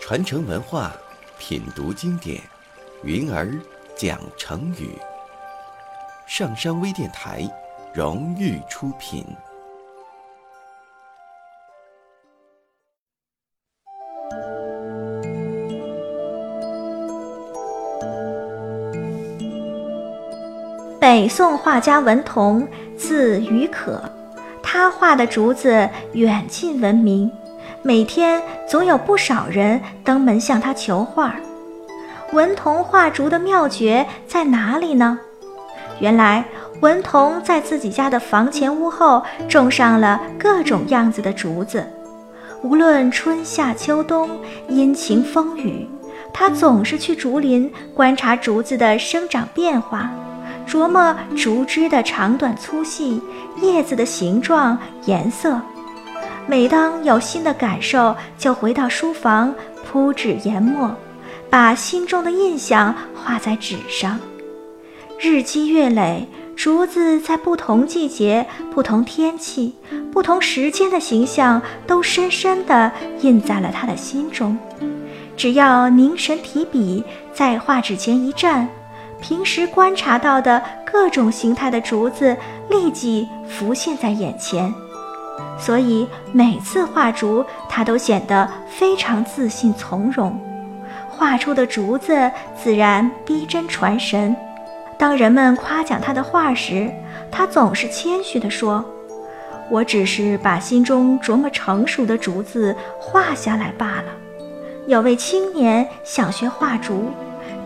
传承文化，品读经典，云儿讲成语。上山微电台荣誉出品。北宋画家文同，字于可，他画的竹子远近闻名。每天总有不少人登门向他求画。文同画竹的妙诀在哪里呢？原来文同在自己家的房前屋后种上了各种样子的竹子，无论春夏秋冬、阴晴风雨，他总是去竹林观察竹子的生长变化，琢磨竹枝的长短粗细、叶子的形状、颜色。每当有新的感受，就回到书房铺纸研墨，把心中的印象画在纸上。日积月累，竹子在不同季节、不同天气、不同时间的形象都深深地印在了他的心中。只要凝神提笔，在画纸前一站，平时观察到的各种形态的竹子立即浮现在眼前。所以每次画竹，他都显得非常自信从容，画出的竹子自然逼真传神。当人们夸奖他的画时，他总是谦虚地说：“我只是把心中琢磨成熟的竹子画下来罢了。”有位青年想学画竹，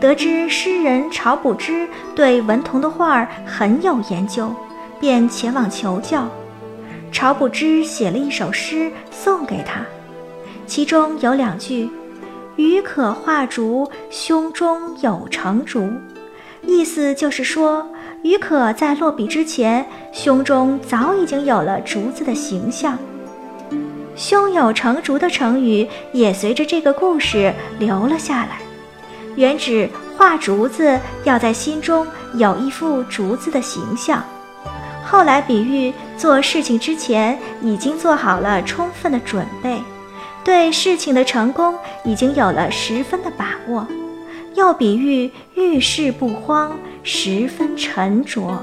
得知诗人晁补之对文同的画很有研究，便前往求教。晁补之写了一首诗送给他，其中有两句：“予可画竹，胸中有成竹。”意思就是说，予可在落笔之前，胸中早已经有了竹子的形象。胸有成竹的成语也随着这个故事留了下来，原指画竹子要在心中有一副竹子的形象。后来比喻做事情之前已经做好了充分的准备，对事情的成功已经有了十分的把握，又比喻遇事不慌，十分沉着。